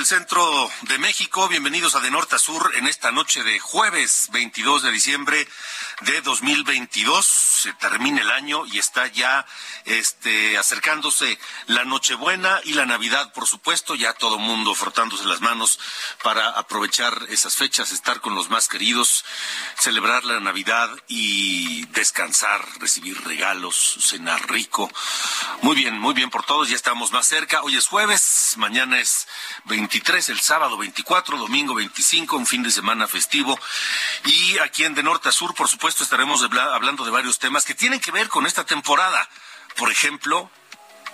Del centro de México. Bienvenidos a De Norte a Sur en esta noche de jueves 22 de diciembre de 2022. Se termina el año y está ya este, acercándose la Nochebuena y la Navidad, por supuesto. Ya todo mundo frotándose las manos para aprovechar esas fechas, estar con los más queridos, celebrar la Navidad y descansar, recibir regalos, cenar rico. Muy bien, muy bien por todos. Ya estamos más cerca. Hoy es jueves, mañana es 23, el sábado 24, domingo 25, un fin de semana festivo. Y aquí en De Norte a Sur, por supuesto, estaremos habla- hablando de varios temas que tienen que ver con esta temporada. Por ejemplo,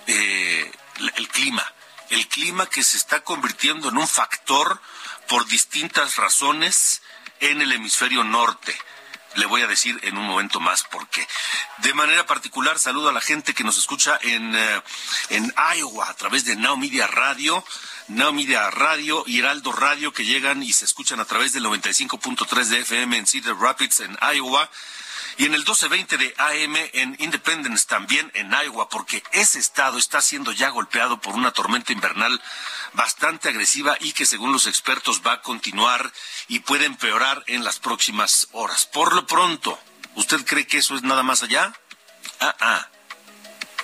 eh, el clima. El clima que se está convirtiendo en un factor por distintas razones en el hemisferio norte. Le voy a decir en un momento más por qué. De manera particular, saludo a la gente que nos escucha en, eh, en Iowa a través de Now Media Radio. Now Media Radio y Heraldo Radio que llegan y se escuchan a través del 95.3 de FM en Cedar Rapids, en Iowa. Y en el 1220 de AM en Independence, también en Iowa, porque ese estado está siendo ya golpeado por una tormenta invernal bastante agresiva y que según los expertos va a continuar y puede empeorar en las próximas horas. Por lo pronto, ¿usted cree que eso es nada más allá? Ah, ah.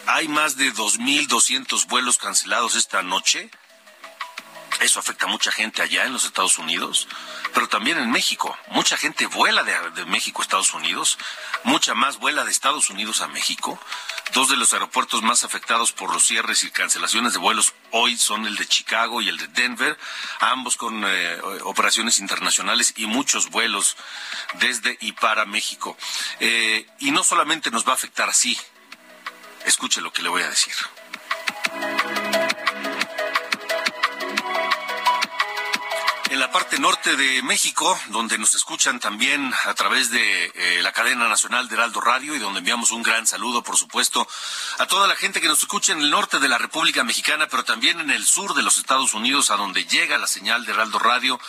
Hay más de 2.200 vuelos cancelados esta noche. Eso afecta a mucha gente allá en los Estados Unidos, pero también en México. Mucha gente vuela de, México a Estados Unidos, mucha más vuela de Estados Unidos a México. Dos de los aeropuertos más afectados por los cierres y cancelaciones de vuelos hoy son el de Chicago y el de Denver, ambos con eh, operaciones internacionales y muchos vuelos desde y para México. Eh, y no solamente nos va a afectar así, escuche lo que le voy a decir. En la parte norte de México, donde nos escuchan también a través de eh, la cadena nacional de Heraldo Radio y donde enviamos un gran saludo, por supuesto, a toda la gente que nos escucha en el norte de la República Mexicana, pero también en el sur de los Estados Unidos, a donde llega la señal de Heraldo Radio,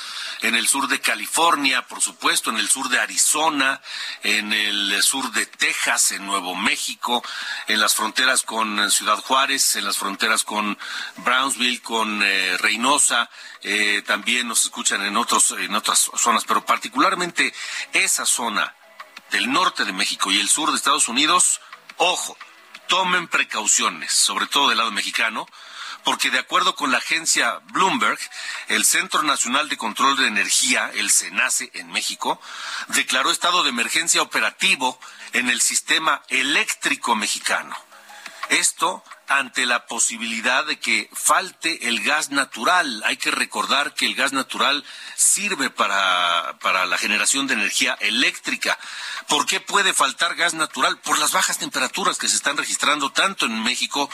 en el sur de California, por supuesto, en el sur de Arizona, en el sur de Texas, en Nuevo México, en las fronteras con Ciudad Juárez, en las fronteras con Brownsville, con eh, Reynosa, eh, también nos en otros en otras zonas, pero particularmente esa zona del norte de México y el sur de Estados Unidos, ojo, tomen precauciones, sobre todo del lado mexicano, porque de acuerdo con la agencia Bloomberg, el Centro Nacional de Control de Energía, el CENACE en México, declaró estado de emergencia operativo en el sistema eléctrico mexicano. Esto ante la posibilidad de que falte el gas natural. Hay que recordar que el gas natural sirve para, para la generación de energía eléctrica. ¿Por qué puede faltar gas natural? Por las bajas temperaturas que se están registrando tanto en México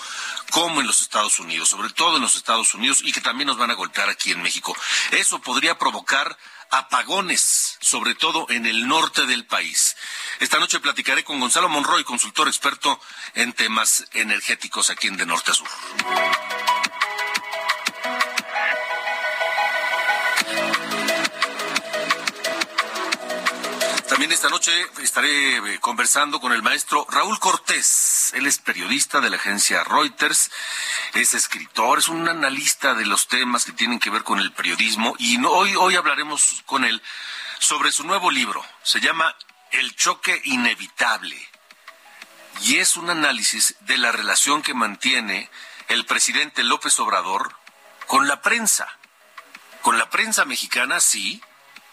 como en los Estados Unidos, sobre todo en los Estados Unidos y que también nos van a golpear aquí en México. Eso podría provocar apagones, sobre todo en el norte del país. Esta noche platicaré con Gonzalo Monroy, consultor experto en temas energéticos aquí en De Norte a Sur. También esta noche estaré eh, conversando con el maestro Raúl Cortés. Él es periodista de la agencia Reuters es escritor, es un analista de los temas que tienen que ver con el periodismo y hoy, hoy hablaremos con él sobre su nuevo libro. Se llama El choque inevitable y es un análisis de la relación que mantiene el presidente López Obrador con la prensa. Con la prensa mexicana, sí,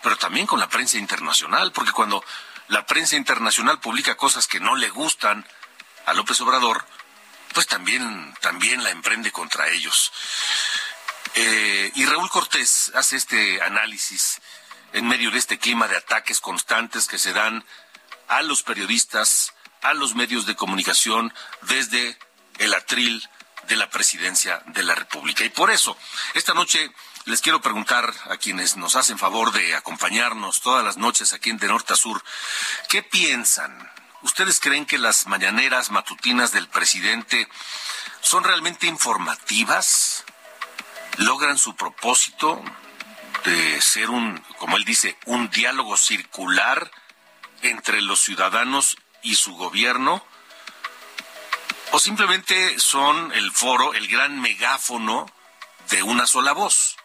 pero también con la prensa internacional, porque cuando la prensa internacional publica cosas que no le gustan a López Obrador, pues también, también la emprende contra ellos. Eh, y Raúl Cortés hace este análisis en medio de este clima de ataques constantes que se dan a los periodistas, a los medios de comunicación desde el atril de la presidencia de la República. Y por eso, esta noche les quiero preguntar a quienes nos hacen favor de acompañarnos todas las noches aquí en De Norte a Sur, ¿qué piensan? ¿Ustedes creen que las mañaneras matutinas del presidente son realmente informativas? ¿Logran su propósito de ser un, como él dice, un diálogo circular entre los ciudadanos y su gobierno? ¿O simplemente son el foro, el gran megáfono de una sola voz,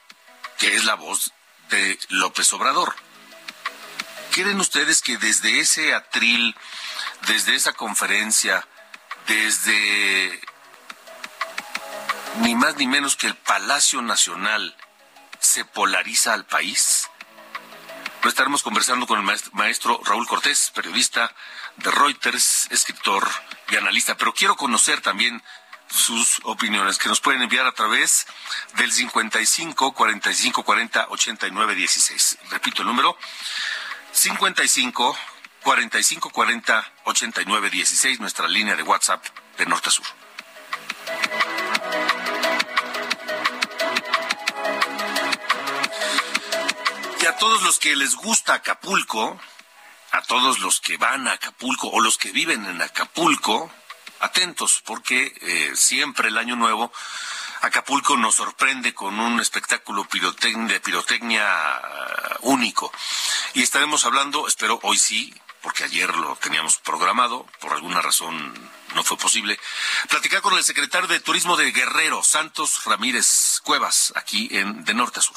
que es la voz de López Obrador? ¿Quieren ustedes que desde ese atril, desde esa conferencia, desde ni más ni menos que el Palacio Nacional se polariza al país? Lo estaremos conversando con el maestro Raúl Cortés, periodista de Reuters, escritor y analista, pero quiero conocer también sus opiniones que nos pueden enviar a través del 55 45 40 89 16. Repito el número 55 45 40 89 16, nuestra línea de WhatsApp de norte a sur. Y a todos los que les gusta Acapulco, a todos los que van a Acapulco o los que viven en Acapulco, atentos, porque eh, siempre el año nuevo Acapulco nos sorprende con un espectáculo de pirotecnia uh, único. Y estaremos hablando, espero hoy sí, porque ayer lo teníamos programado, por alguna razón no fue posible, platicar con el secretario de Turismo de Guerrero, Santos Ramírez Cuevas, aquí en de norte a sur.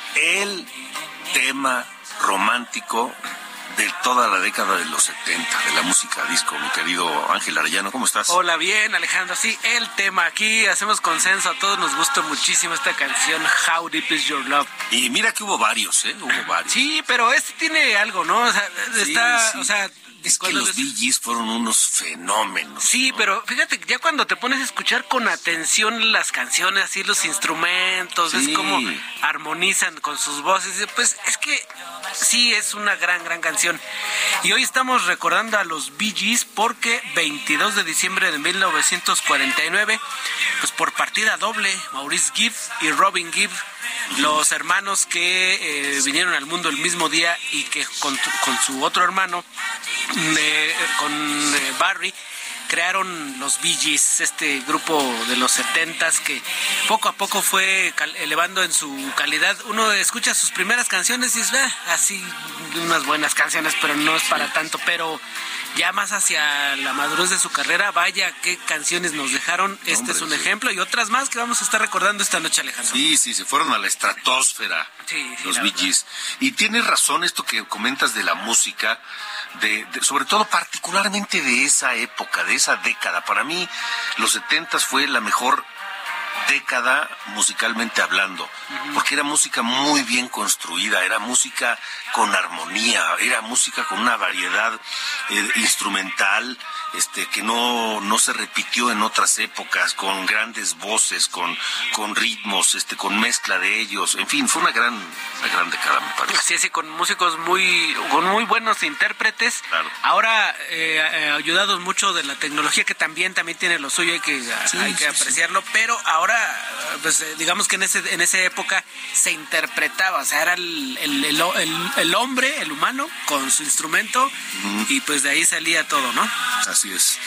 el tema romántico de toda la década de los 70, de la música disco, mi querido Ángel Arellano, ¿cómo estás? Hola, bien, Alejandro. Sí, el tema. Aquí hacemos consenso, a todos nos gusta muchísimo esta canción, How Deep Is Your Love. Y mira que hubo varios, ¿eh? Hubo varios. Sí, pero este tiene algo, ¿no? O sea, está, o sea, es que los DJs fueron unos fenómenos. Sí, pero fíjate, ya cuando te pones a escuchar con atención las canciones, así los instrumentos, es como armonizan con sus voces, pues es que sí, es una gran, gran canción. Y hoy estamos recordando a los Bee Gees porque 22 de diciembre de 1949, pues por partida doble, Maurice Gibb y Robin Gibb los hermanos que eh, vinieron al mundo el mismo día y que con, su otro hermano, con eh, Barry, crearon los Bee Gees, este grupo de los setentas que poco a poco fue elevando en su calidad. Uno escucha sus primeras canciones y es ah, así unas buenas canciones, pero no es para tanto. Pero ya más hacia la madurez de su carrera, vaya qué canciones nos dejaron. Este es un ejemplo y otras más que vamos a estar recordando esta noche, Alejandro. Sí, sí, se fueron a la estratosfera los Gees. Y tienes razón esto que comentas de la música, de, sobre todo particularmente de esa época, de esa década. Para mí, los setentas fue la mejor década musicalmente hablando, porque era música muy bien construida, era música con armonía, era música con una variedad eh, instrumental este que no, no se repitió en otras épocas, con grandes voces, con, con ritmos, este, con mezcla de ellos, en fin, fue una gran, una gran década, me parece. Así es, y con músicos muy, con muy buenos intérpretes. Ahora, eh, ayudados mucho de la tecnología, que también, también tiene lo suyo, hay que, hay que apreciarlo, pero ahora, pues eh, digamos que en ese, en esa época se interpretaba, o sea, era el, el, el, hombre, el humano, con su instrumento, y pues de ahí salía todo, ¿no? Así es.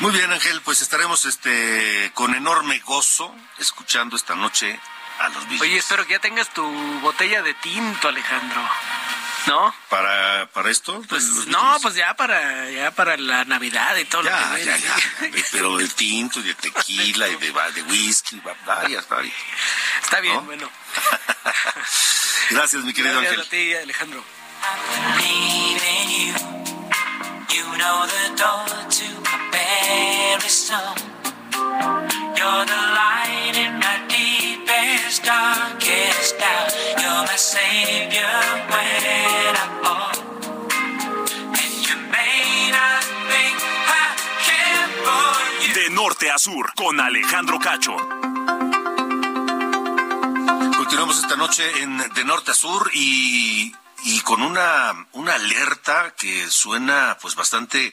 Muy bien, Ángel, pues estaremos este con enorme gozo escuchando esta noche a los Beatles. Oye, espero que ya tengas tu botella de tinto, Alejandro. ¿No? ¿Para, para esto? Pues, no, pues ya para, ya para la Navidad y todo lo que ya, ya. Pero de tinto y de tequila y de, de whisky, varias, varias. Está bien, bueno. Gracias, mi querido Gracias Ángel. a ti, Alejandro. You know the door to my very soul. You're the light in my deepest, darkest doubt. You're my savior when I fall. And you may not think I care for you. De norte a sur, con Alejandro Cacho. Continuamos esta noche en De Norte a Sur y y con una, una alerta que suena pues bastante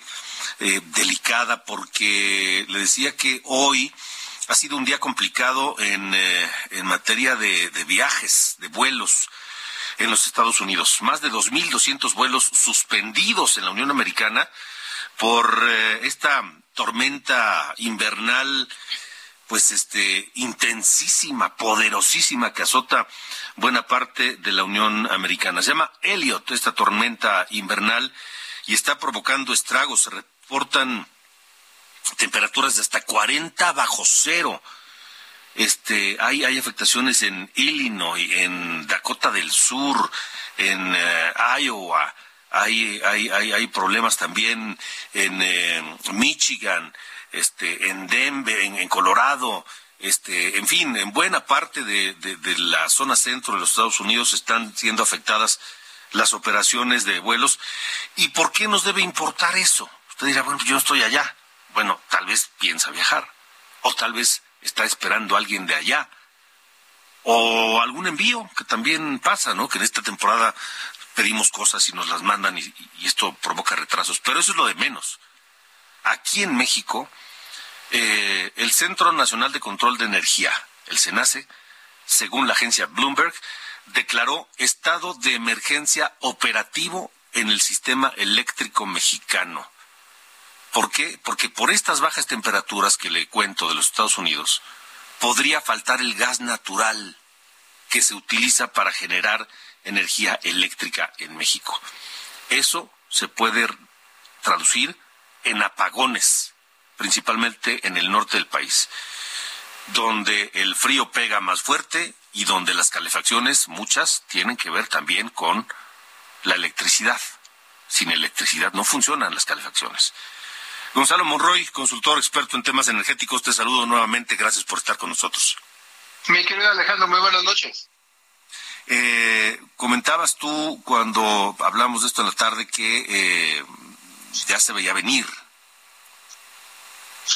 eh, delicada porque le decía que hoy ha sido un día complicado en, eh, en materia de, viajes, de vuelos en los Estados Unidos. Más de 2.200 vuelos suspendidos en la Unión Americana por eh, esta tormenta invernal pues este intensísima, poderosísima que azota buena parte de la Unión Americana. Se llama Elliot, esta tormenta invernal, y está provocando estragos. Se reportan temperaturas de hasta 40 bajo cero. Este, hay, hay afectaciones en Illinois, en Dakota del Sur, en eh, Iowa, hay, hay, hay, hay, problemas también en eh, Michigan, este, en Denver, en, Colorado, este, en fin, en buena parte de, de, la zona centro de los Estados Unidos están siendo afectadas las operaciones de vuelos. ¿Y por qué nos debe importar eso? Usted dirá, bueno, yo estoy allá. Bueno, tal vez piensa viajar. O tal vez está esperando a alguien de allá. O algún envío, que también pasa, ¿no? Que en esta temporada pedimos cosas y nos las mandan y esto provoca retrasos. Pero eso es lo de menos. Aquí en México, eh, el Centro Nacional de Control de Energía, el CENACE, según la agencia Bloomberg, declaró estado de emergencia operativo en el sistema eléctrico mexicano. ¿Por qué? Porque por estas bajas temperaturas que le cuento de los Estados Unidos, podría faltar el gas natural que se utiliza para generar energía eléctrica en México. Eso se puede traducir en apagones, principalmente en el norte del país, donde el frío pega más fuerte y donde las calefacciones, muchas, tienen que ver también con la electricidad. Sin electricidad no funcionan las calefacciones. Gonzalo Monroy, consultor experto en temas energéticos, te saludo nuevamente. Gracias por estar con nosotros. Mi querido Alejandro, muy buenas noches. Eh, comentabas tú cuando hablamos de esto en la tarde que eh, ya se veía venir.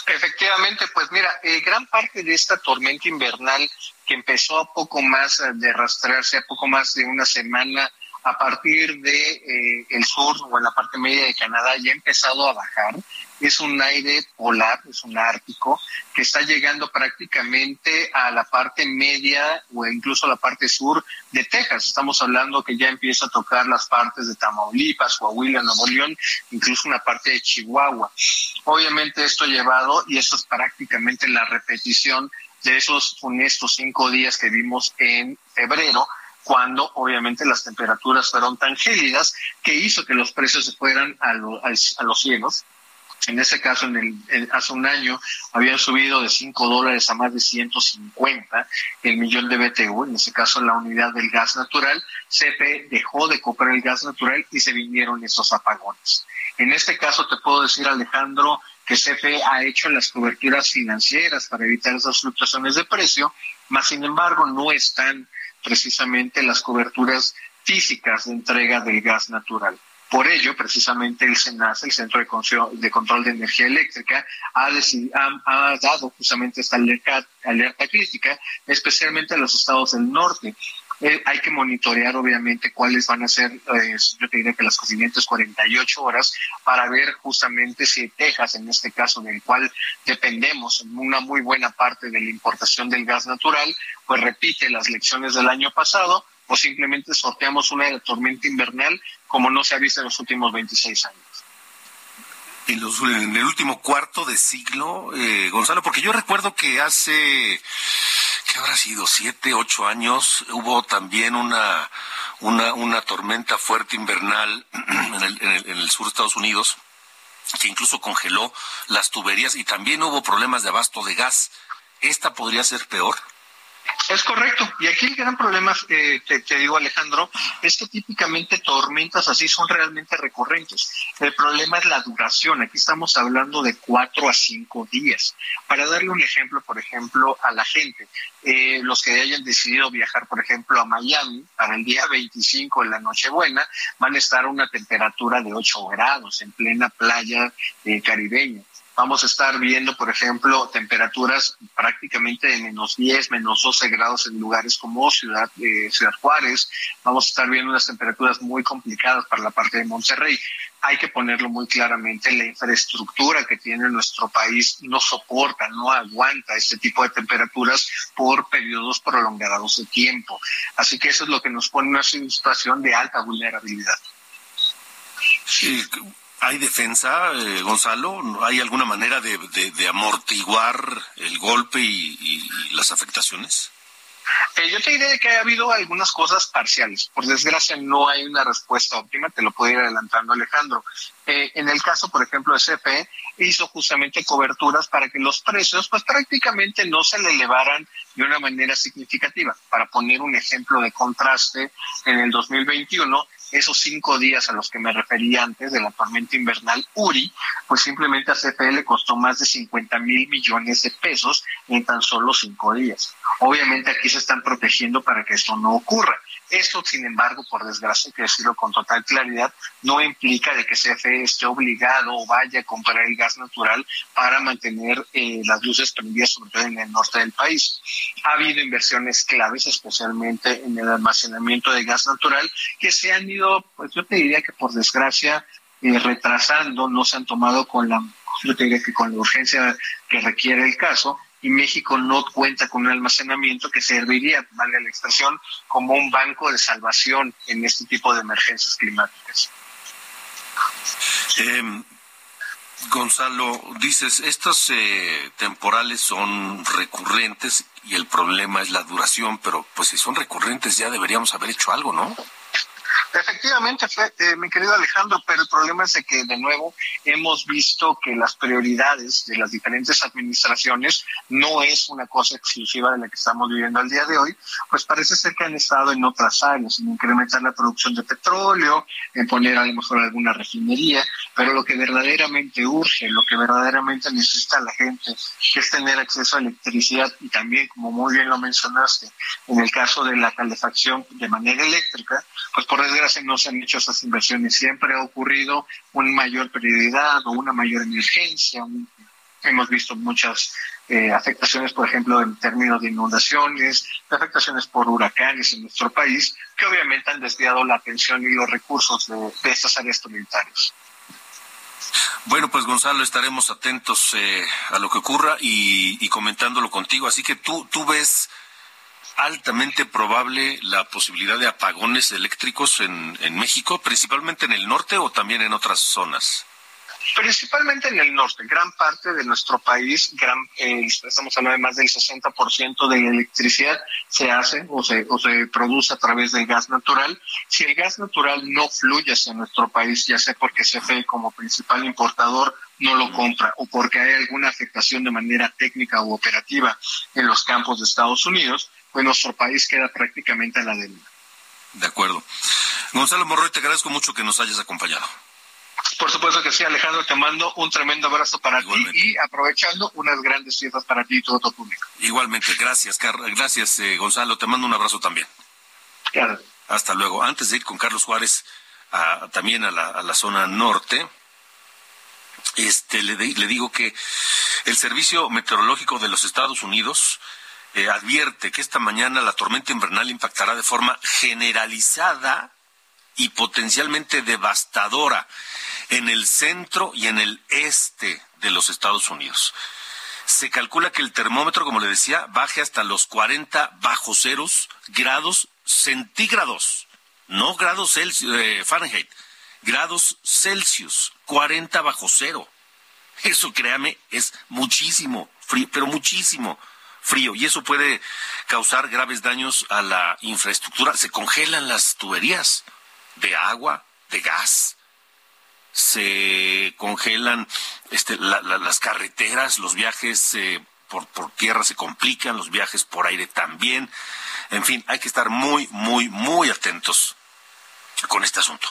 Efectivamente, pues mira, eh, gran parte de esta tormenta invernal que empezó a poco más de rastrearse, a poco más de una semana a partir de eh, el sur o en la parte media de Canadá ya ha empezado a bajar. Es un aire polar, es un ártico que está llegando prácticamente a la parte media o incluso a la parte sur de Texas. Estamos hablando que ya empieza a tocar las partes de Tamaulipas, Coahuila, Nuevo León, incluso una parte de Chihuahua. Obviamente esto ha llevado, y esto es prácticamente la repetición de esos funestos cinco días que vimos en febrero, cuando obviamente las temperaturas fueron tan gélidas que hizo que los precios se fueran a, a, los cielos. En ese caso, en el, hace un año habían subido de 5 dólares a más de 150 el millón de BTU. En ese caso, la unidad del gas natural, CP dejó de comprar el gas natural y se vinieron esos apagones. En este caso, te puedo decir, Alejandro, que CFE ha hecho las coberturas financieras para evitar esas fluctuaciones de precio, más sin embargo no están precisamente las coberturas físicas de entrega del gas natural. Por ello, precisamente el SENAS, el Centro de Control de Energía Eléctrica, ha, ha, dado justamente esta alerta crítica, especialmente a los estados del norte, eh, hay que monitorear obviamente cuáles van a ser, eh, yo te diría que las siguientes 48 horas para ver justamente si Texas, en este caso del cual dependemos en una muy buena parte de la importación del gas natural, pues repite las lecciones del año pasado o simplemente sorteamos una tormenta invernal como no se ha visto en los últimos 26 años. En, los, el último cuarto de siglo, eh, Gonzalo, porque yo recuerdo que hace ¿qué habrá sido? Siete, ocho años, hubo también una, una, una tormenta fuerte invernal en el, en, el, en el sur de Estados Unidos que incluso congeló las tuberías y también hubo problemas de abasto de gas. ¿Esta podría ser peor? Es correcto. Y aquí el gran problema, eh, te, digo Alejandro, es que típicamente tormentas así son realmente recurrentes. El problema es la duración. Aquí estamos hablando de cuatro a cinco días. Para darle un ejemplo, por ejemplo, a la gente, eh, los que hayan decidido viajar, por ejemplo, a Miami para el día 25 de la Nochebuena, van a estar a una temperatura de 8 grados en plena playa eh, caribeña vamos a estar viendo, por ejemplo, temperaturas prácticamente de menos 10, menos 12 grados en lugares como Ciudad, eh, Ciudad Juárez. Vamos a estar viendo unas temperaturas muy complicadas para la parte de Monterrey. Hay que ponerlo muy claramente, la infraestructura que tiene nuestro país no soporta, no aguanta este tipo de temperaturas por periodos prolongados de tiempo. Así que eso es lo que nos pone en una situación de alta vulnerabilidad. ¿Hay defensa, eh, Gonzalo? ¿Hay alguna manera de, amortiguar el golpe y, las afectaciones? Eh, yo te diré que ha habido algunas cosas parciales. Por desgracia no hay una respuesta óptima, te lo puedo ir adelantando Alejandro. Eh, en el caso, por ejemplo, de CFE, hizo justamente coberturas para que los precios pues prácticamente no se le elevaran de una manera significativa. Para poner un ejemplo de contraste, en el 2021 esos cinco días a los que me refería antes de la tormenta invernal Uri, pues simplemente a CFE le costó más de 50 mil millones de pesos en tan solo cinco días. Obviamente aquí se están protegiendo para que esto no ocurra. Esto, sin embargo, por desgracia, hay que decirlo con total claridad, no implica de que CFE esté obligado o vaya a comprar el gas natural para mantener eh, las luces prendidas, sobre todo en el norte del país. Ha habido inversiones claves, especialmente en el almacenamiento de gas natural, que se han ido, pues yo te diría que por desgracia, eh, retrasando, no se han tomado con la, yo te diría que con la urgencia que requiere el caso, y México no cuenta con un almacenamiento que serviría, valga la expresión, como un banco de salvación en este tipo de emergencias climáticas. Em, Gonzalo, dices, estos eh, temporales son recurrentes y el problema es la duración, pero pues si son recurrentes ya deberíamos haber hecho algo, ¿no? Efectivamente, eh, mi querido Alejandro, pero el problema es que de nuevo hemos visto que las prioridades de las diferentes administraciones no es una cosa exclusiva de la que estamos viviendo al día de hoy, pues parece ser que han estado en otras áreas, en incrementar la producción de petróleo, en poner a lo mejor alguna refinería, pero lo que verdaderamente urge, lo que verdaderamente necesita la gente, es tener acceso a electricidad y también, como muy bien lo mencionaste, en el caso de la calefacción de manera eléctrica, pues por desgracia no se han hecho esas inversiones. Siempre ha ocurrido una mayor prioridad o una mayor emergencia. hemos visto muchas eh, afectaciones, por ejemplo, en términos de inundaciones, afectaciones por huracanes en nuestro país, que obviamente han desviado la atención y los recursos de, de estas áreas prioritarias. Bueno, pues Gonzalo, estaremos atentos eh, a lo que ocurra y, y, comentándolo contigo. Así que tú, tú ves altamente probable la posibilidad de apagones eléctricos en, en México, principalmente en el norte o también en otras zonas? Principalmente en el norte, gran parte de nuestro país, gran, eh, estamos hablando de más del 60% de la electricidad se hace o se, o se produce a través del gas natural. Si el gas natural no fluye hacia nuestro país, ya sea porque CFE como principal importador no lo compra o porque hay alguna afectación de manera técnica u operativa en los campos de Estados Unidos, pues nuestro país queda prácticamente a la deriva. De acuerdo. Gonzalo Morroy, te agradezco mucho que nos hayas acompañado. Por supuesto que sí, Alejandro, te mando un tremendo abrazo para ti y aprovechando unas grandes fiestas para ti y todo tu público. Igualmente, gracias, gracias eh, Gonzalo, te mando un abrazo también. Claro. Hasta luego. Antes de ir con Carlos Juárez también a la, a la, zona norte, este, le, le, digo que el Servicio Meteorológico de los Estados Unidos advierte que esta mañana la tormenta invernal impactará de forma generalizada y potencialmente devastadora en el centro y en el este de los Estados Unidos. Se calcula que el termómetro, como le decía, baje hasta los 40 bajo ceros grados centígrados, no grados Celsius, eh, Fahrenheit, grados Celsius, 40 bajo cero. Eso, créame, es muchísimo frío, pero muchísimo frío. Y eso puede causar graves daños a la infraestructura. Se congelan las tuberías de agua, de gas. Se congelan este, las carreteras, los viajes eh, por, por tierra se complican, los viajes por aire también. En fin, hay que estar muy, muy, muy atentos con este asunto.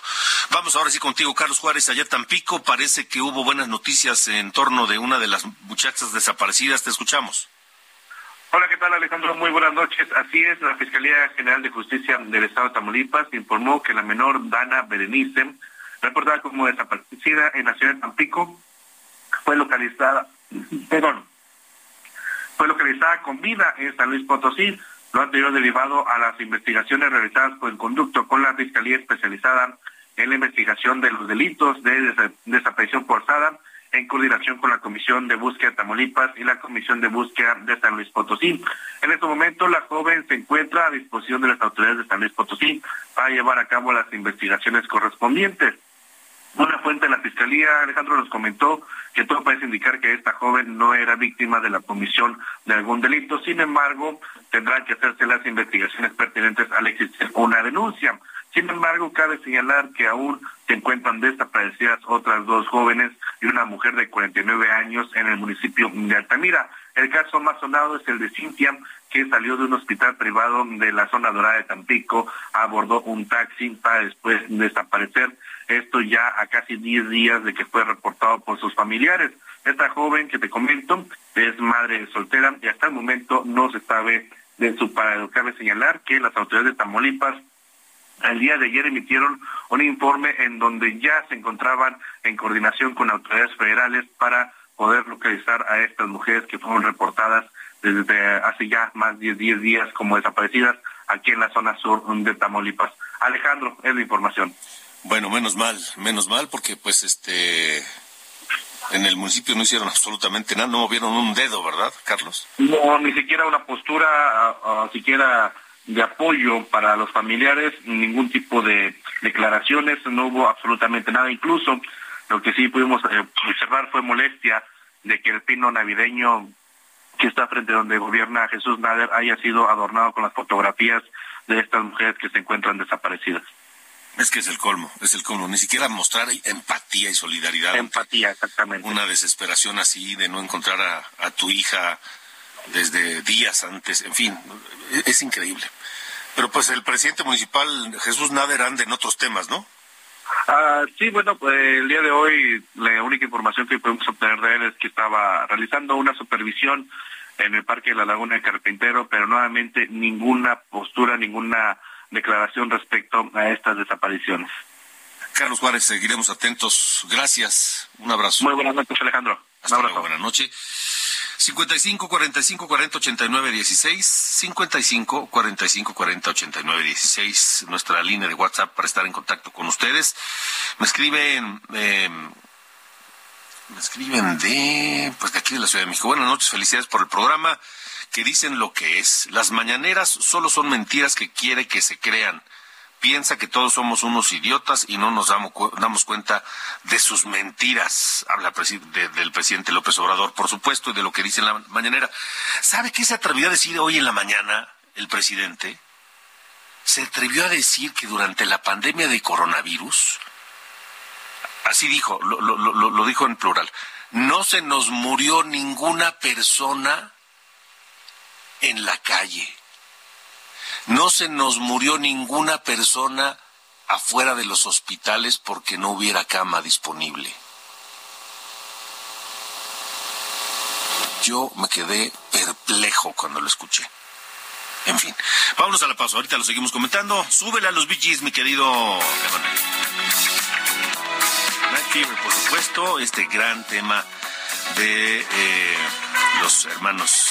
Vamos ahora sí contigo, Carlos Juárez, allá Tampico. Parece que hubo buenas noticias en torno de una de las muchachas desaparecidas. Te escuchamos. Hola, ¿qué tal Alejandro? Muy buenas noches. Así es, la Fiscalía General de Justicia del Estado de Tamaulipas informó que la menor Dana Berenice, reportada como desaparecida en la ciudad de Tampico, fue localizada, perdón, fue localizada con vida en San Luis Potosí lo anterior derivado a las investigaciones realizadas por el conducto con la Fiscalía Especializada en la investigación de los delitos de desaparición forzada en coordinación con la Comisión de Búsqueda de Tamaulipas y la Comisión de Búsqueda de San Luis Potosí. En este momento, la joven se encuentra a disposición de las autoridades de San Luis Potosí para llevar a cabo las investigaciones correspondientes. Una fuente de la Fiscalía, Alejandro, nos comentó que todo parece indicar que esta joven no era víctima de la comisión de algún delito. Sin embargo, tendrán que hacerse las investigaciones pertinentes al existir una denuncia. Sin embargo, cabe señalar que aún se encuentran desaparecidas otras dos jóvenes y una mujer de 49 años en el municipio de Altamira. El caso más sonado es el de Cintia, que salió de un hospital privado de la zona dorada de Tampico, abordó un taxi para después desaparecer. Esto ya a casi 10 días de que fue reportado por sus familiares. Esta joven que te comento es madre soltera y hasta el momento no se sabe de su paradero. Cabe señalar que las autoridades de Tamaulipas el día de ayer emitieron un informe en donde ya se encontraban en coordinación con autoridades federales para poder localizar a estas mujeres que fueron reportadas desde hace ya más de 10 días como desaparecidas aquí en la zona sur de Tamaulipas. Alejandro, es la información. Bueno, menos mal, menos mal porque pues este en el municipio no hicieron absolutamente nada, no movieron un dedo, ¿verdad, Carlos? No, ni siquiera una postura, siquiera de apoyo para los familiares, ningún tipo de declaraciones, no hubo absolutamente nada. Incluso lo que sí pudimos eh, observar fue molestia de que el pino navideño que está frente a donde gobierna Jesús Nader haya sido adornado con las fotografías de estas mujeres que se encuentran desaparecidas. Es que es el colmo, es el colmo. Ni siquiera mostrar empatía y solidaridad. Empatía, exactamente. Una desesperación así de no encontrar a, tu hija desde días antes. En fin, es, es, increíble. Pero pues el presidente municipal, Jesús Nader, anda en otros temas, ¿no? Ah, sí, bueno, pues el día de hoy la única información que podemos obtener de él es que estaba realizando una supervisión en el Parque de la Laguna de Carpintero, pero nuevamente ninguna postura, ninguna declaración respecto a estas desapariciones. Carlos Juárez, seguiremos atentos. Gracias. Un abrazo. Muy buenas noches, Alejandro. Hasta luego. Buenas noches. 55 45 40 89 16 55 45 40 89 16 nuestra línea de WhatsApp para estar en contacto con ustedes me escriben eh, me escriben de pues de aquí de la Ciudad de México buenas noches felicidades por el programa que dicen lo que es. Las mañaneras solo son mentiras que quiere que se crean. Piensa que todos somos unos idiotas y no nos damos, damos cuenta de sus mentiras. Habla del presidente López Obrador, por supuesto, y de lo que dice en la mañanera. ¿Sabe qué se atrevió a decir hoy en la mañana el presidente? Se atrevió a decir que durante la pandemia de coronavirus, así dijo, lo, lo dijo en plural, no se nos murió ninguna persona en la calle. No se nos murió ninguna persona afuera de los hospitales porque no hubiera cama disponible. Yo me quedé perplejo cuando lo escuché. En fin, vámonos a la pausa. Ahorita lo seguimos comentando. Súbele a los BGs, mi querido Night Fever, por supuesto, este gran tema de eh, los hermanos.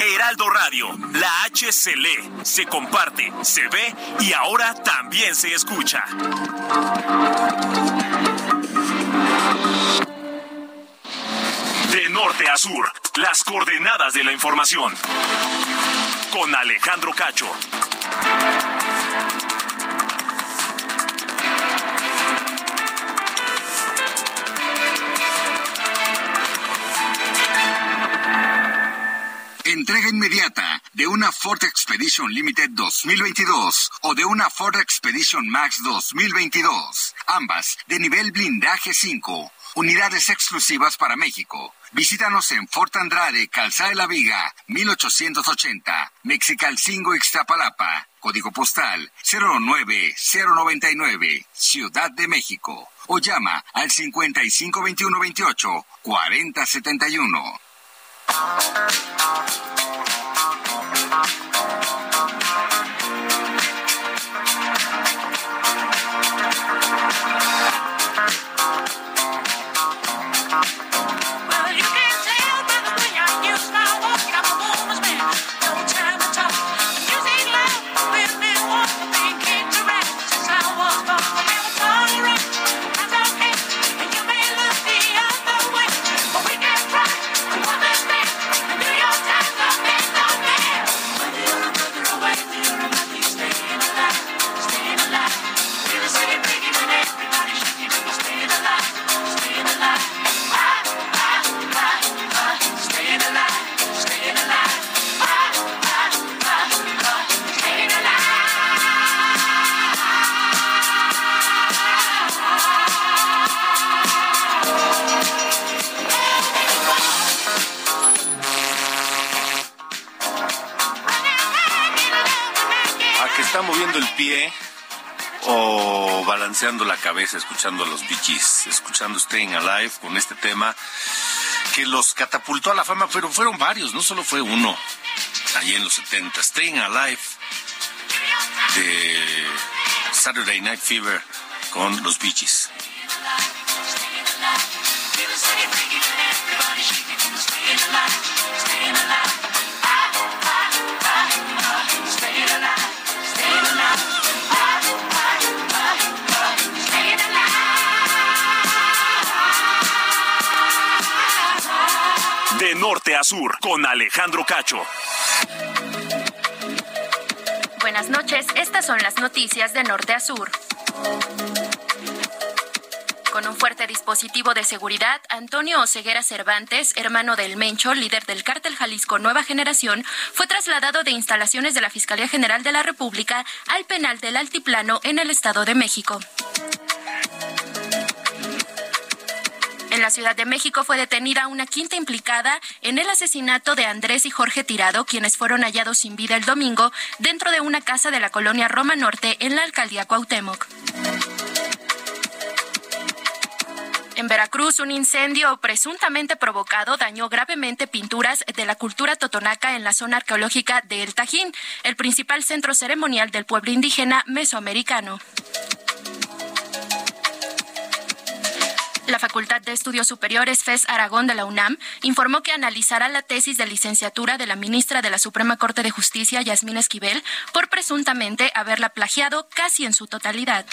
Heraldo Radio, la H se lee, se comparte, se ve y ahora también se escucha. De norte a sur, las coordenadas de la información. Con Alejandro Cacho. Entrega inmediata de una Ford Expedition Limited 2022 o de una Ford Expedition Max 2022. Ambas de nivel blindaje 5. Unidades exclusivas para México. Visítanos en Fort Andrade, Calzada de la Viga, 1880, Mexicalcingo, Ixtapalapa. Código postal 09099, Ciudad de México. O llama al 552128 4071. Thank you. Cabeza escuchando a los Gees, escuchando Staying Alive con este tema que los catapultó a la fama, pero fueron varios, no solo fue uno allí en los 70. Staying Alive de Saturday Night Fever con los Bee Sur, con Alejandro Cacho. Buenas noches, estas son las noticias de norte a sur. Con un fuerte dispositivo de seguridad, Antonio Oseguera Cervantes, hermano del Mencho, líder del cártel Jalisco Nueva Generación, fue trasladado de instalaciones de la Fiscalía General de la República al penal del Altiplano en el Estado de México. En la Ciudad de México fue detenida una quinta implicada en el asesinato de Andrés y Jorge Tirado, quienes fueron hallados sin vida el domingo dentro de una casa de la colonia Roma Norte en la alcaldía Cuauhtémoc. En Veracruz, un incendio presuntamente provocado dañó gravemente pinturas de la cultura totonaca en la zona arqueológica de El Tajín, el principal centro ceremonial del pueblo indígena mesoamericano. La Facultad de Estudios Superiores FES Aragón de la UNAM informó que analizará la tesis de licenciatura de la ministra de la Suprema Corte de Justicia, Yasmín Esquivel, por presuntamente haberla plagiado casi en su totalidad.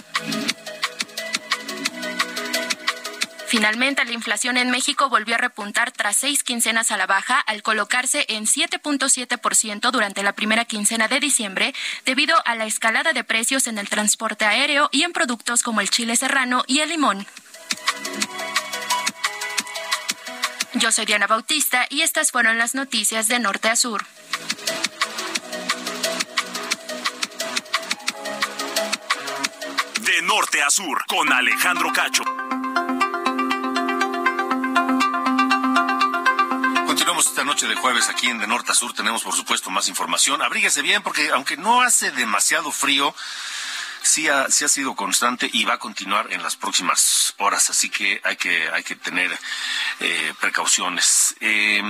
Finalmente, la inflación en México volvió a repuntar tras seis quincenas a la baja al colocarse en 7.7% durante la primera quincena de diciembre debido a la escalada de precios en el transporte aéreo y en productos como el chile serrano y el limón. Yo soy Diana Bautista y estas fueron las noticias de Norte a Sur. De norte a sur, con Alejandro Cacho. Continuamos esta noche de jueves aquí en De Norte a Sur. Tenemos, por supuesto, más información. Abríguese bien porque aunque no hace demasiado frío, sí ha, sí ha sido constante y va a continuar en las próximas horas, así que hay que, hay que tener eh, precauciones. Eh,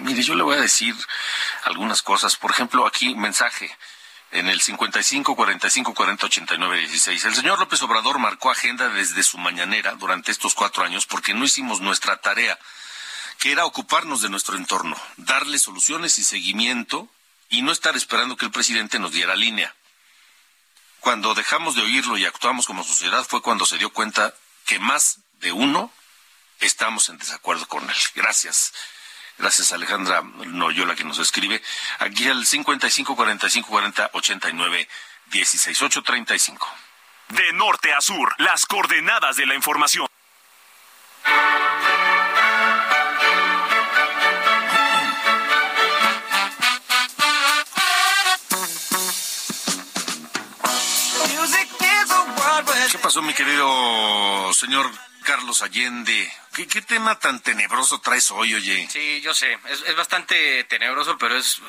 mire, yo le voy a decir algunas cosas. Por ejemplo, aquí mensaje en el 55 45 40 89 16. El señor López Obrador marcó agenda desde su mañanera durante estos cuatro años porque no hicimos nuestra tarea, que era ocuparnos de nuestro entorno, darle soluciones y seguimiento y no estar esperando que el presidente nos diera línea. Cuando dejamos de oírlo y actuamos como sociedad fue cuando se dio cuenta que más de uno estamos en desacuerdo con él. Gracias. Gracias Alejandra Noyola que nos escribe. Aquí al 55 45 40 89 16 835. De norte a sur, las coordenadas de la información. Pasó, mi querido señor Carlos Allende? ¿Qué, qué tema tan tenebroso traes hoy, oye? Sí, yo sé, es, es bastante tenebroso, pero es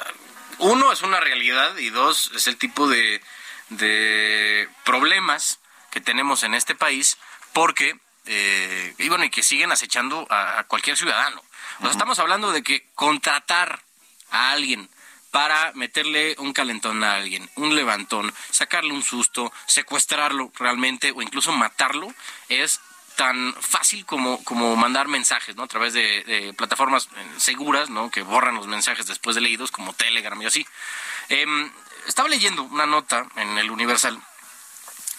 uno es una realidad y dos es el tipo de, de problemas que tenemos en este país porque eh, y bueno y que siguen acechando a, a cualquier ciudadano. O sea, estamos hablando de que contratar a alguien para meterle un calentón a alguien, un levantón, sacarle un susto, secuestrarlo realmente o incluso matarlo, es tan fácil como, como mandar mensajes, ¿no? A través de, plataformas eh, seguras, ¿no? Que borran los mensajes después de leídos, como Telegram y así. Em, estaba leyendo una nota en el Universal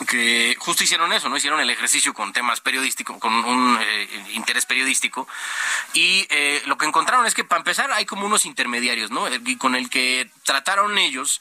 que justo hicieron eso, ¿no? Hicieron el ejercicio con temas periodísticos, con un eh, interés periodístico, y eh, lo que encontraron es que para empezar hay como unos intermediarios, ¿no? Y con el que trataron ellos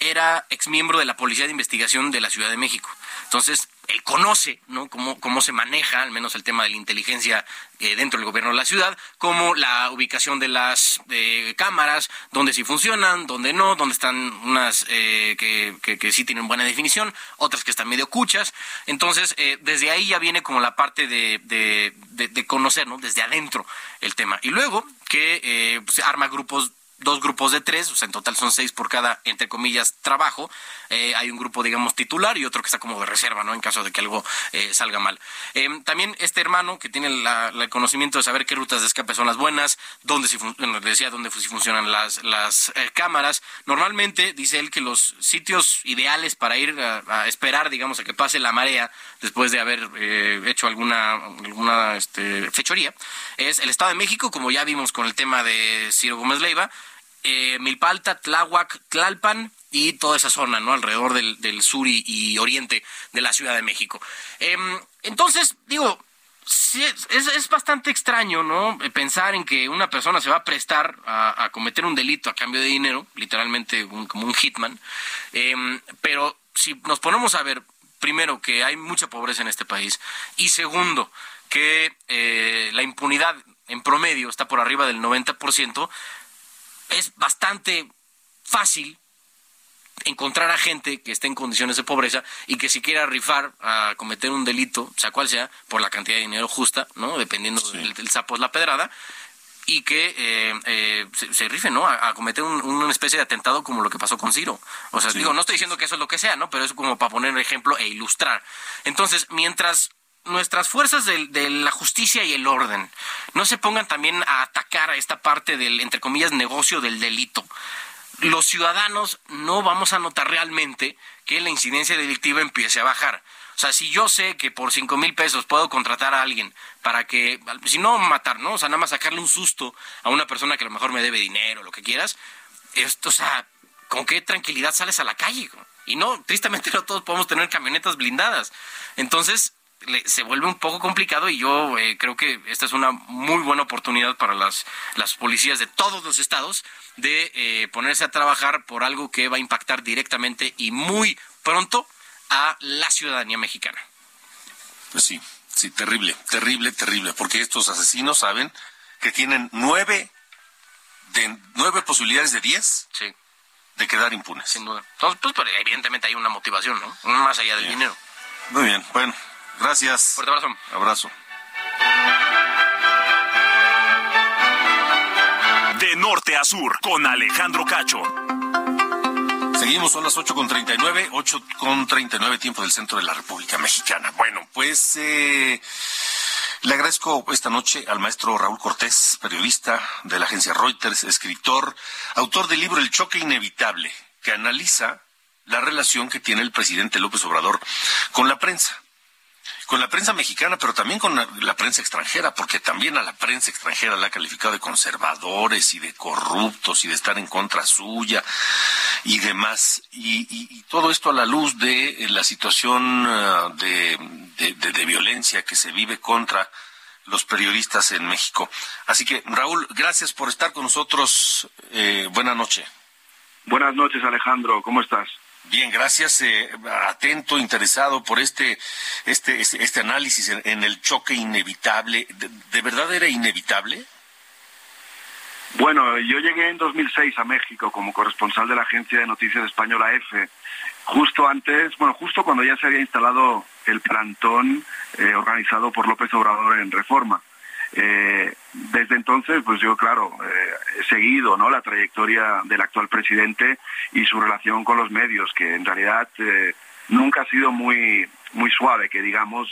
era exmiembro de la Policía de Investigación de la Ciudad de México. Entonces, él conoce, ¿no? Cómo, cómo se maneja, al menos el tema de la inteligencia eh, dentro del gobierno de la ciudad, como la ubicación de las eh, cámaras, dónde sí funcionan, dónde no, dónde están unas eh, que, que, que sí tienen buena definición, otras que están medio cuchas. Entonces, eh, desde ahí ya viene como la parte de, de, de, de conocer, ¿no? Desde adentro el tema. Y luego que eh, se arma grupos dos grupos de tres, o sea, en total son seis por cada, entre comillas, trabajo. Eh, hay un grupo, digamos, titular y otro que está como de reserva, ¿no? En caso de que algo eh, salga mal. Eh, también este hermano que tiene la, el conocimiento de saber qué rutas de escape son las buenas, dónde si bueno, decía dónde si funcionan las, las eh, cámaras. Normalmente dice él que los sitios ideales para ir a, a esperar, digamos, a que pase la marea después de haber eh, hecho alguna, alguna este, fechoría, es el Estado de México, como ya vimos con el tema de Ciro Gómez Leiva, eh, Milpalta, Tláhuac, Tlalpan y toda esa zona, ¿no? Alrededor del, del sur y, oriente de la Ciudad de México. Em, entonces, digo, sí, es, es bastante extraño, ¿no? Eh, Pensar en que una persona se va a prestar a, a cometer un delito a cambio de dinero, literalmente un- como un hitman. Em, pero si nos ponemos a ver primero, que hay mucha pobreza en este país y segundo, que eh, la impunidad en promedio está por arriba del 90%, es bastante fácil encontrar a gente que esté en condiciones de pobreza y que si quiera rifar a cometer un delito, sea cual sea, por la cantidad de dinero justa, ¿no? Dependiendo del, sapo es la pedrada, y que eh, eh, se, rife, ¿no? A, cometer una especie de atentado como lo que pasó con Ciro. O sea, digo, no estoy diciendo que eso es lo que sea, ¿no? Pero es como para poner un ejemplo e ilustrar. Entonces, mientras nuestras fuerzas de, de, la justicia y el orden no se pongan también a atacar a esta parte del, entre comillas, negocio del delito, los ciudadanos no vamos a notar realmente que la incidencia delictiva empiece a bajar. O sea, si yo sé que por cinco mil pesos puedo contratar a alguien para que, si no matar, ¿no? O sea, nada más sacarle un susto a una persona que a lo mejor me debe dinero, lo que quieras, esto, o sea, ¿con qué tranquilidad sales a la calle? Y no, tristemente no todos podemos tener camionetas blindadas. Entonces, se vuelve un poco complicado y yo eh, creo que esta es una muy buena oportunidad para las, las policías de todos los estados de eh, ponerse a trabajar por algo que va a impactar directamente y muy pronto a la ciudadanía mexicana. Pues sí, sí, terrible, terrible, terrible, porque estos asesinos saben que tienen nueve, de, nueve posibilidades de diez de quedar impunes. Sin duda. Entonces, pues, pero evidentemente hay una motivación, ¿no? Más allá del dinero. Muy bien, bueno, gracias. Fuerte abrazo. Abrazo. De norte a sur, con Alejandro Cacho. Seguimos, son las 8 con 39, 8 con 39 tiempo del centro de la República Mexicana. Bueno, pues eh, le agradezco esta noche al maestro Raúl Cortés, periodista de la agencia Reuters, escritor, autor del libro El choque inevitable, que analiza la relación que tiene el presidente López Obrador con la prensa con la prensa mexicana, pero también con la, prensa extranjera, porque también a la prensa extranjera la ha calificado de conservadores y de corruptos y de estar en contra suya y demás. Y, todo esto a la luz de eh, la situación eh, de, violencia que se vive contra los periodistas en México. Así que, Raúl, gracias por estar con nosotros. Eh, noches. Buenas noches, Alejandro. ¿Cómo estás? Bien, gracias. Eh, atento, interesado por este, este, este, este análisis en, el choque inevitable. ¿De, verdad era inevitable? Bueno, yo llegué en 2006 a México como corresponsal de la agencia de noticias española EFE, justo antes, bueno, justo cuando ya se había instalado el plantón eh, organizado por López Obrador en Reforma. Eh, desde entonces, pues yo, claro, eh, he seguido ¿no? la trayectoria del actual presidente y su relación con los medios, que en realidad eh, nunca ha sido muy, muy suave, que digamos,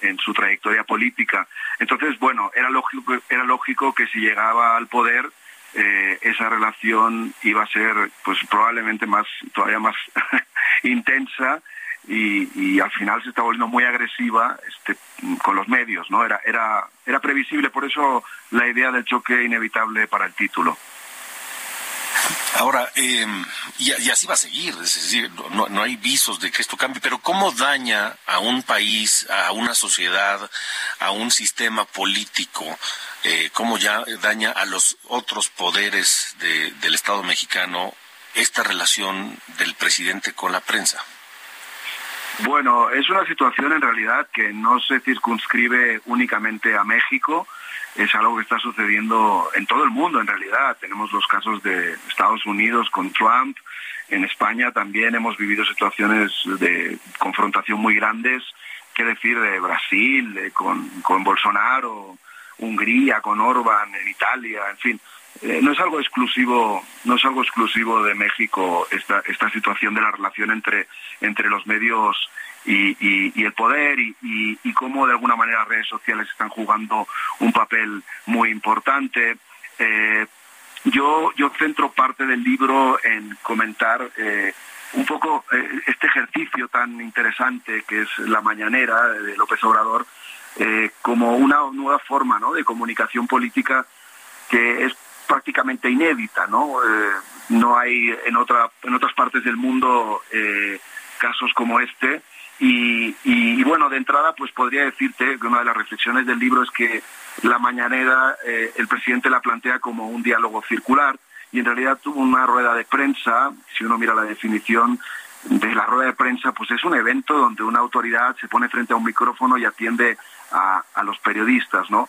en su trayectoria política. Entonces, bueno, era lógico, era lógico que si llegaba al poder, esa relación iba a ser, pues probablemente más, todavía más intensa y, al final se está volviendo muy agresiva este, con los medios, ¿no? Era, era, era previsible, por eso la idea del choque inevitable para el título. Ahora, em, y, así va a seguir, es decir, no, no, hay visos de que esto cambie, pero ¿cómo daña a un país, a una sociedad, a un sistema político, eh, cómo ya daña a los otros poderes del Estado mexicano esta relación del presidente con la prensa? Bueno, es una situación en realidad que no se circunscribe únicamente a México, es algo que está sucediendo en todo el mundo en realidad. Tenemos los casos de Estados Unidos con Trump, en España también hemos vivido situaciones de confrontación muy grandes, qué decir de Brasil, con, con Bolsonaro, Hungría, con Orban, en Italia, en fin. Eh, no es algo exclusivo no es algo exclusivo de México esta esta situación de la relación entre entre los medios y, el poder y, cómo de alguna manera las redes sociales están jugando un papel muy importante eh, yo yo centro parte del libro en comentar eh, un poco este ejercicio tan interesante que es la mañanera de López Obrador como una nueva forma ¿no? de comunicación política que es prácticamente inédita, ¿no? Eh, no hay en, otra, en otras partes del mundo eh, casos como este. Y, bueno, de entrada, pues podría decirte que una de las reflexiones del libro es que la mañanera eh, el presidente la plantea como un diálogo circular y en realidad tuvo una rueda de prensa, si uno mira la definición, de la rueda de prensa, pues es un evento donde una autoridad se pone frente a un micrófono y atiende a, a los periodistas, ¿no?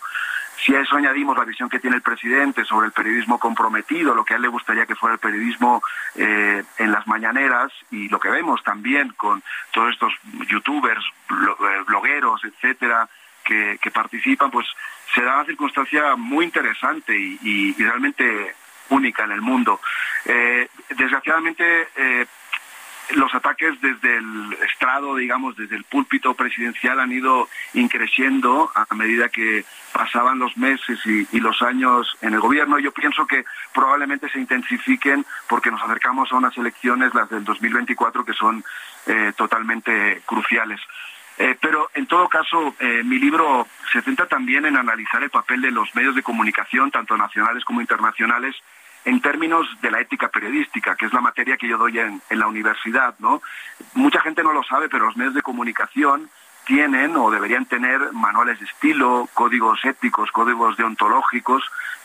Si a eso añadimos la visión que tiene el presidente sobre el periodismo comprometido, lo que a él le gustaría que fuera el periodismo eh, en las mañaneras y lo que vemos también con todos estos youtubers, eh, blogueros, etcétera, que, participan, pues se da una circunstancia muy interesante y, realmente única en el mundo. Eh, desgraciadamente, los ataques desde el estrado, digamos, desde el púlpito presidencial han ido increciendo a medida que pasaban los meses y, los años en el gobierno. Yo pienso que probablemente se intensifiquen porque nos acercamos a unas elecciones, las del 2024, que son eh, totalmente cruciales. Eh, pero en todo caso, eh, mi libro se centra también en analizar el papel de los medios de comunicación, tanto nacionales como internacionales, en términos de la ética periodística, que es la materia que yo doy en, la universidad, ¿no? Mucha gente no lo sabe, pero los medios de comunicación tienen o deberían tener manuales de estilo, códigos éticos, códigos deontológicos,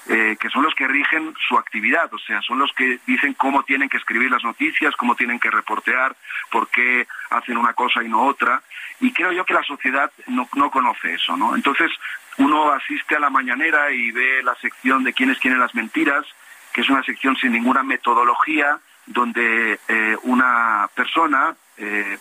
eh, que son los que rigen su actividad, o sea, son los que dicen cómo tienen que escribir las noticias, cómo tienen que reportear, por qué hacen una cosa y no otra. Y creo yo que la sociedad no, no conoce eso, ¿no? Entonces, uno asiste a la mañanera y ve la sección de quiénes quieren las mentiras, que es una sección sin ninguna metodología, donde eh, una persona, eh,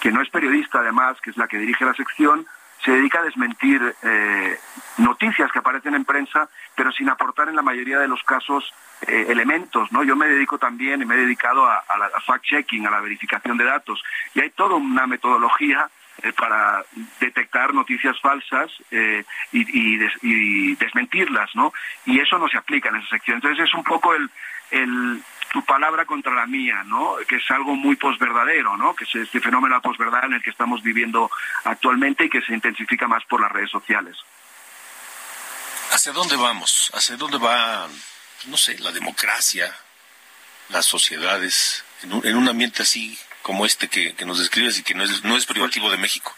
que no es periodista además, que es la que dirige la sección, se dedica a desmentir eh, noticias que aparecen en prensa, pero sin aportar en la mayoría de los casos elementos, ¿no? Yo me dedico también y me he dedicado a, a la fact-checking, a la verificación de datos, y hay toda una metodología eh, para detectar noticias falsas eh, y, desmentirlas, ¿no? Y eso no se aplica en esa sección. Entonces es un poco el, tu palabra contra la mía, ¿no? Que es algo muy posverdadero, ¿no? Que es este fenómeno posverdad en el que estamos viviendo actualmente y que se intensifica más por las redes sociales. ¿Hacia dónde vamos? ¿Hacia dónde va, no sé, la democracia, las sociedades, en un ambiente así como este que, nos describes y que no es, no es privativo de México?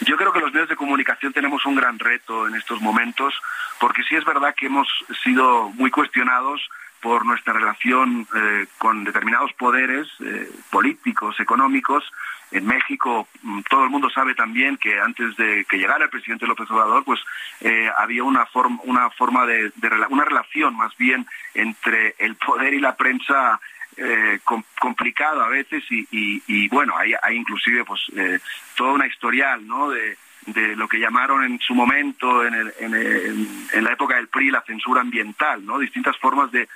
Yo creo que los medios de comunicación tenemos un gran reto en estos momentos, porque sí es verdad que hemos sido muy cuestionados por nuestra relación eh, con determinados poderes eh, políticos, económicos. En México mm, todo el mundo sabe también que antes de que llegara el presidente López Obrador, pues eh, había una forma, una forma de, una relación más bien entre el poder y la prensa eh, complicado a veces y, bueno, hay, hay, inclusive pues eh, toda una historial, ¿no? De, lo que llamaron en su momento, en, en, la época del PRI, la censura ambiental, ¿no? Distintas formas de,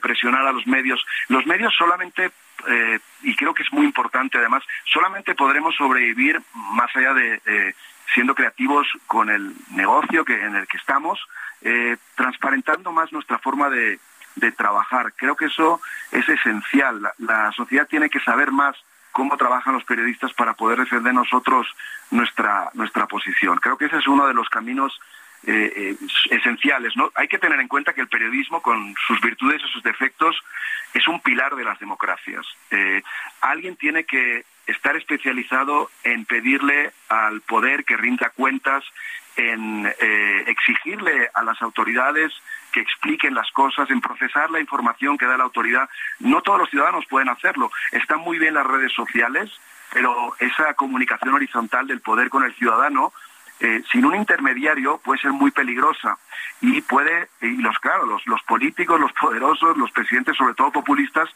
presionar a los medios. Los medios solamente, eh, y creo que es muy importante además, solamente podremos sobrevivir más allá de siendo creativos con el negocio que, en el que estamos, eh, transparentando más nuestra forma de, de trabajar. Creo que eso es esencial. La, sociedad tiene que saber más cómo trabajan los periodistas para poder defender nosotros nuestra, nuestra posición. Creo que ese es uno de los caminos eh, eh, esenciales. ¿no? Hay que tener en cuenta que el periodismo, con sus virtudes y sus defectos, es un pilar de las democracias. Eh, alguien tiene que estar especializado en pedirle al poder que rinda cuentas, en exigirle a las autoridades que expliquen las cosas, en procesar la información que da la autoridad. No todos los ciudadanos pueden hacerlo. Están muy bien las redes sociales, pero esa comunicación horizontal del poder con el ciudadano, eh, sin un intermediario, puede ser muy peligrosa. Y puede, y los claro, los, los políticos, los poderosos, los presidentes, sobre todo populistas,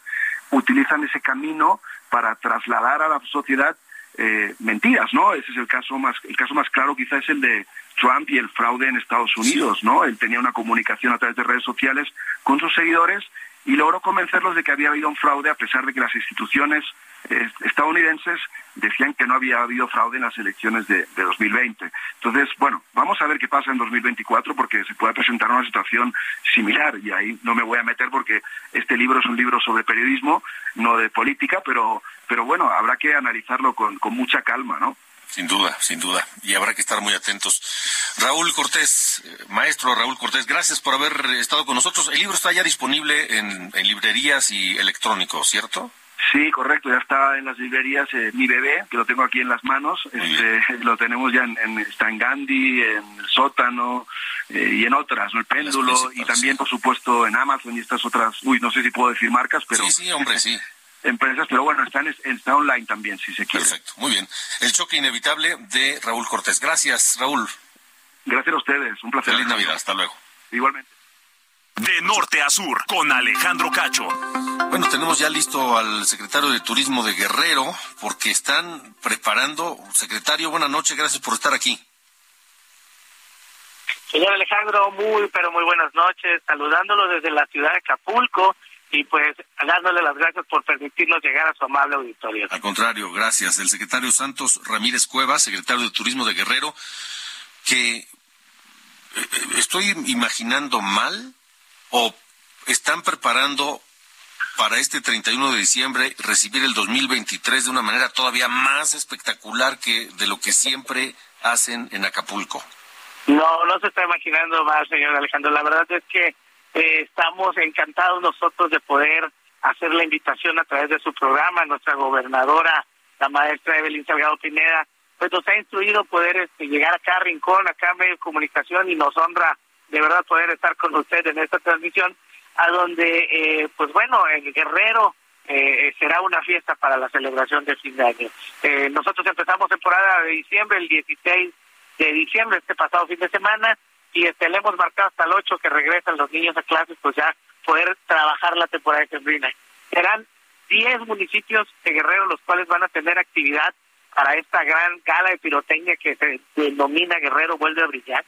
utilizan ese camino para trasladar a la sociedad eh, mentiras, ¿no? Ese es el caso más, el caso más claro quizás es el de Trump y el fraude en Estados Unidos, ¿no? Él tenía una comunicación a través de redes sociales con sus seguidores y logró convencerlos de que había habido un fraude a pesar de que las instituciones eh, estadounidenses decían que no había habido fraude en las elecciones de, 2020. Entonces, bueno, vamos a ver qué pasa en 2024 porque se puede presentar una situación similar y ahí no me voy a meter porque este libro es un libro sobre periodismo, no de política, pero, pero bueno, habrá que analizarlo con, con mucha calma, ¿no? Sin duda, sin duda. Y habrá que estar muy atentos. Raúl Cortés, eh, maestro Raúl Cortés, gracias por haber estado con nosotros. El libro está ya disponible en, librerías y electrónicos, ¿cierto? Sí, correcto, ya está en las librerías eh, Mi Bebé, que lo tengo aquí en las manos, este, lo tenemos ya en, está en Gandhi, en el sótano eh, y en otras, ¿no? el péndulo, y también, por supuesto, en Amazon y estas otras, uy, no sé si puedo decir marcas, pero... Sí, sí, hombre, sí. empresas, pero bueno, están, está online también, si se quiere. Perfecto, muy bien. El choque inevitable de Raúl Cortés. Gracias, Raúl. Gracias a ustedes, un placer. Feliz Navidad, hasta luego. Igualmente. De norte a sur, con Alejandro Cacho. Bueno, tenemos ya listo al secretario de Turismo de Guerrero, porque están preparando. Secretario, buenas noches, gracias por estar aquí. Señor Alejandro, muy, pero muy buenas noches, saludándolo desde la ciudad de Acapulco y pues dándole las gracias por permitirnos llegar a su amable auditorio. Al contrario, gracias. El secretario Santos Ramírez Cuevas, secretario de Turismo de Guerrero, que eh, estoy imaginando mal o están preparando para este 31 de diciembre recibir el 2023 de una manera todavía más espectacular que de lo que siempre hacen en Acapulco. No, no se está imaginando más, señor Alejandro. La verdad es que eh, estamos encantados nosotros de poder hacer la invitación a través de su programa. Nuestra gobernadora, la maestra Evelyn Salgado Pineda, pues nos ha instruido poder este, llegar acá a Rincón, acá a Medio Comunicación y nos honra de verdad poder estar con usted en esta transmisión, a donde, eh, pues bueno, el Guerrero eh, será una fiesta para la celebración de fin de año. Eh, nosotros empezamos temporada de diciembre, el 16 de diciembre, este pasado fin de semana, y este, le hemos marcado hasta el 8 que regresan los niños a clases, pues ya poder trabajar la temporada de sembrina. Serán 10 municipios de Guerrero los cuales van a tener actividad para esta gran gala de pirotecnia que se denomina Guerrero Vuelve a Brillar.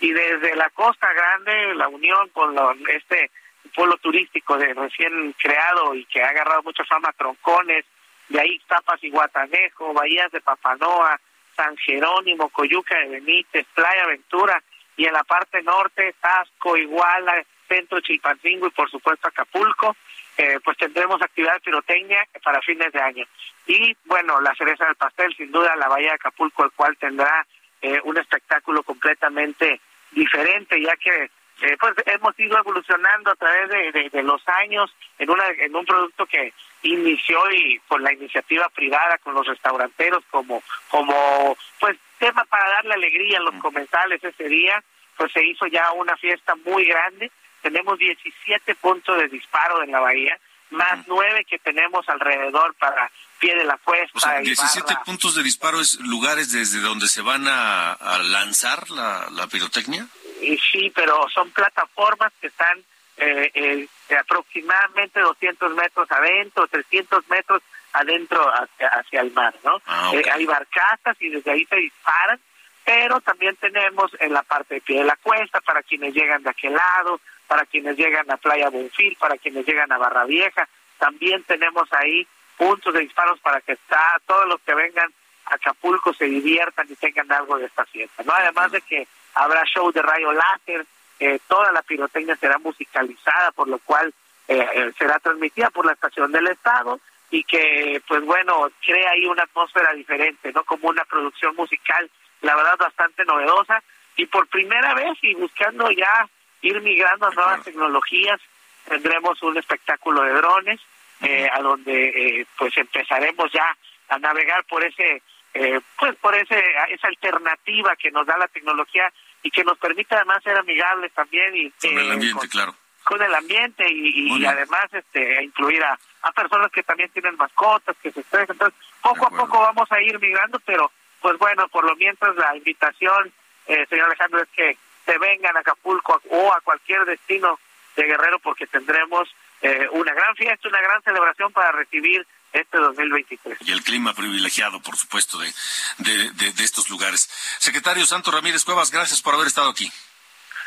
Y desde la Costa Grande, la unión con este pueblo turístico de recién creado y que ha agarrado mucha fama, Troncones, de ahí Tapas y Guatanejo, Bahías de Papanoa, San Jerónimo, Coyuca de Benítez, Playa Aventura, y en la parte norte, Tasco, Iguala, Centro Chilpancingo y por supuesto Acapulco, eh, pues tendremos actividad pirotecnia para fines de año. Y bueno, la cereza del pastel, sin duda, la Bahía de Acapulco, el cual tendrá eh, un espectáculo completamente diferente, ya que eh, pues hemos ido evolucionando a través de, de, los años en una en un producto que inició y con la iniciativa privada con los restauranteros como como pues tema para darle alegría a los comensales ese día pues se hizo ya una fiesta muy grande tenemos 17 puntos de disparo en la bahía más nueve que tenemos alrededor para pie de la cuesta. O sea, 17 puntos de disparo es lugares desde donde se van a, lanzar la, la pirotecnia. Y sí, pero son plataformas que están eh, eh, aproximadamente 200 metros adentro, 300 metros adentro hacia, hacia el mar, ¿no? Ah, eh, hay barcazas y desde ahí se disparan, pero también tenemos en la parte de pie de la cuesta para quienes llegan de aquel lado, para quienes llegan a Playa Bonfil, para quienes llegan a Barra Vieja, también tenemos ahí puntos de disparos para que está, todos los que vengan a Acapulco se diviertan y tengan algo de esta fiesta, ¿no? Además de que habrá show de rayo láser, eh, toda la pirotecnia será musicalizada, por lo cual eh, eh, será transmitida por la estación del Estado y que, pues bueno, crea ahí una atmósfera diferente, ¿no? Como una producción musical, la verdad, bastante novedosa. Y por primera vez y buscando ya ir migrando a nuevas tecnologías, tendremos un espectáculo de drones, eh, a donde eh, pues empezaremos ya a navegar por ese eh, pues por ese esa alternativa que nos da la tecnología y que nos permite además ser amigables también y con el ambiente claro. con el ambiente y, además este incluir a, personas que también tienen mascotas que se estresan entonces poco a poco vamos a ir migrando pero pues bueno por lo mientras la invitación señor Alejandro es que se vengan a Acapulco o a cualquier destino de Guerrero porque tendremos eh, una gran fiesta, una gran celebración para recibir este 2023. Y el clima privilegiado, por supuesto, de, de, estos lugares. Secretario Santo Ramírez Cuevas, gracias por haber estado aquí.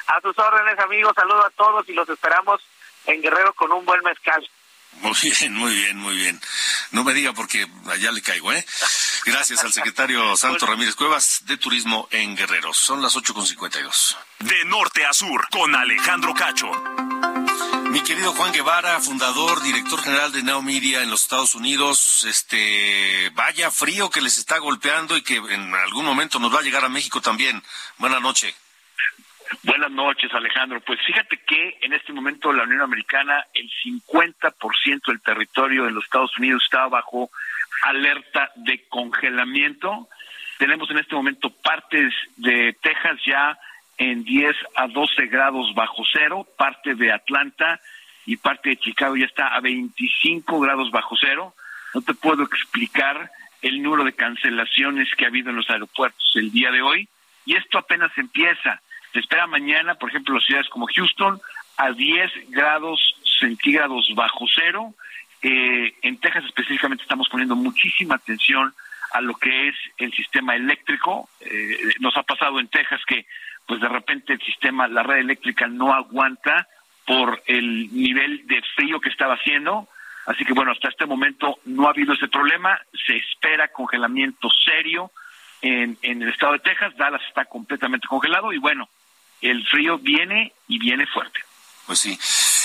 A sus órdenes, amigos, saludo a todos y los esperamos en Guerrero con un buen mezcal. Muy bien, muy bien, muy bien. No me diga porque allá le caigo, ¿eh? Gracias al secretario Santo Ramírez Cuevas de Turismo en Guerrero. Son las 8.52. De norte a sur, con Alejandro Cacho. Mi querido Juan Guevara, fundador, director general de Now en los Estados Unidos, este, vaya frío que les está golpeando y que en algún momento nos va a llegar a México también. Buenas noches. Buenas noches, Alejandro. Pues fíjate que en este momento la Unión Americana, el 50% del territorio de los Estados Unidos está bajo alerta de congelamiento. Tenemos en este momento partes de Texas ya en 10 a 12 grados bajo cero, parte de Atlanta y parte de Chicago ya está a 25 grados bajo cero. No te puedo explicar el número de cancelaciones que ha habido en los aeropuertos el día de hoy y esto apenas empieza. Se espera mañana, por ejemplo, en ciudades como Houston a 10 grados centígrados bajo cero. Eh, en Texas específicamente estamos poniendo muchísima atención a lo que es el sistema eléctrico. Eh, nos ha pasado en Texas que pues de repente el sistema, la red eléctrica no aguanta por el nivel de frío que estaba haciendo. Así que bueno, hasta este momento no ha habido ese problema. Se espera congelamiento serio en, en el estado de Texas. Dallas está completamente congelado y bueno, el frío viene y viene fuerte. Pues sí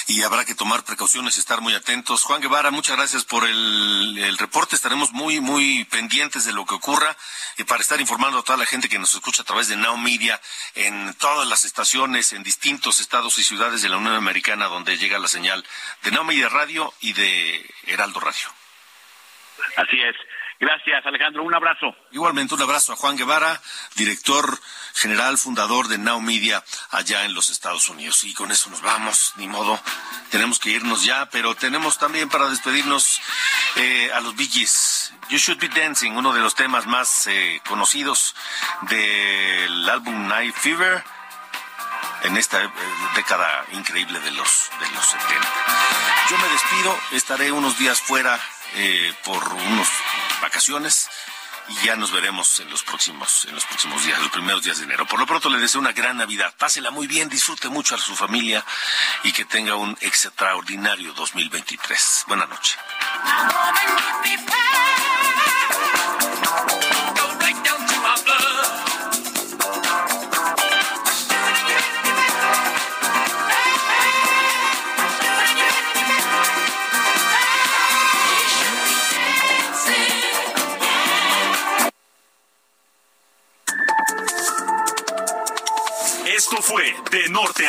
y habrá que tomar precauciones, estar muy atentos. Juan Guevara, muchas gracias por el, reporte. Estaremos muy, muy pendientes de lo que ocurra y para estar informando a toda la gente que nos escucha a través de Now Media en todas las estaciones, en distintos estados y ciudades de la Unión Americana donde llega la señal de Now Media Radio y de Heraldo Radio. Así es. Gracias, Alejandro. Un abrazo. Igualmente, un abrazo a Juan Guevara, director general, fundador de Now Media allá en los Estados Unidos. Y con eso nos vamos, ni modo. Tenemos que irnos ya, pero tenemos también para despedirnos eh, a los Bee You Should Be Dancing, uno de los temas más eh, conocidos del álbum Night Fever en esta eh, década increíble de los, de los 70. Yo me despido, estaré unos días fuera por unos vacaciones y ya nos veremos en los próximos en los próximos días, los primeros días de enero. Por lo pronto le deseo una gran Navidad. Pásela muy bien, disfrute mucho a su familia y que tenga un extraordinario 2023. Buenas noches.